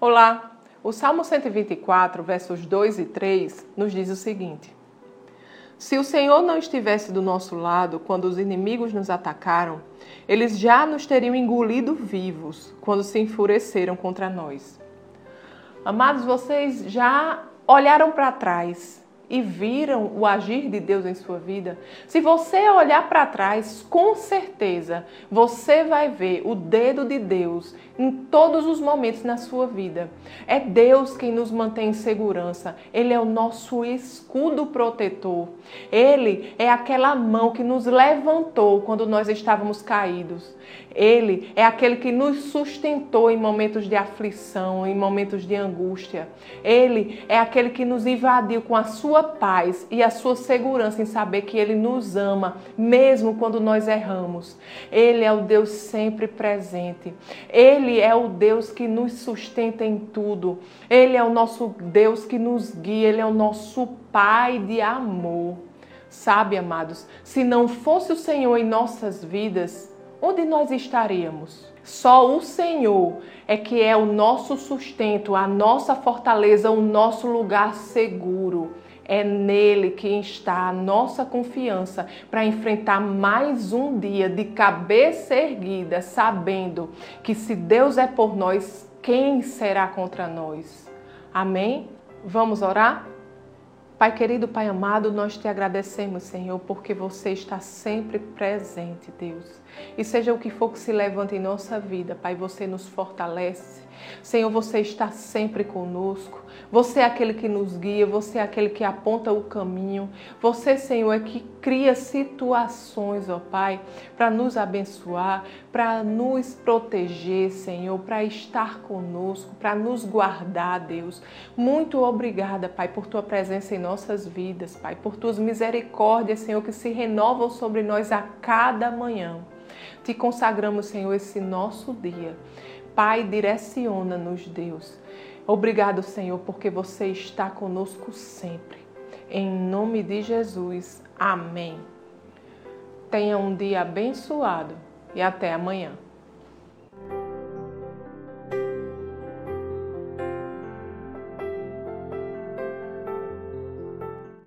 Olá! O Salmo 124, versos 2 e 3, nos diz o seguinte: Se o Senhor não estivesse do nosso lado quando os inimigos nos atacaram, eles já nos teriam engolido vivos quando se enfureceram contra nós. Amados, vocês já olharam para trás e viram o agir de Deus em sua vida, se você olhar para trás, com certeza você vai ver o dedo de Deus em todos os momentos na sua vida. É Deus quem nos mantém em segurança. Ele é o nosso escudo protetor. Ele é aquela mão que nos levantou quando nós estávamos caídos. Ele é aquele que nos sustentou em momentos de aflição, em momentos de angústia. Ele é aquele que nos invadiu com a sua paz e a sua segurança em saber que ele nos ama, mesmo quando nós erramos. Ele é o Deus sempre presente. Ele ele é o Deus que nos sustenta em tudo. Ele é o nosso Deus que nos guia. Ele é o nosso Pai de amor. Sabe, amados, se não fosse o Senhor em nossas vidas, onde nós estaríamos? Só o Senhor é que é o nosso sustento, a nossa fortaleza, o nosso lugar seguro. É nele que está a nossa confiança para enfrentar mais um dia de cabeça erguida, sabendo que se Deus é por nós, quem será contra nós? Amém? Vamos orar? Pai querido, Pai amado, nós te agradecemos, Senhor, porque você está sempre presente, Deus. E seja o que for que se levante em nossa vida, Pai, você nos fortalece. Senhor, você está sempre conosco. Você é aquele que nos guia, você é aquele que aponta o caminho. Você, Senhor, é que cria situações, ó Pai, para nos abençoar, para nos proteger, Senhor, para estar conosco, para nos guardar, Deus. Muito obrigada, Pai, por tua presença em nossas vidas, Pai, por tuas misericórdias, Senhor, que se renovam sobre nós a cada manhã. Te consagramos, Senhor, esse nosso dia. Pai, direciona-nos, Deus. Obrigado, Senhor, porque você está conosco sempre. Em nome de Jesus. Amém. Tenha um dia abençoado e até amanhã.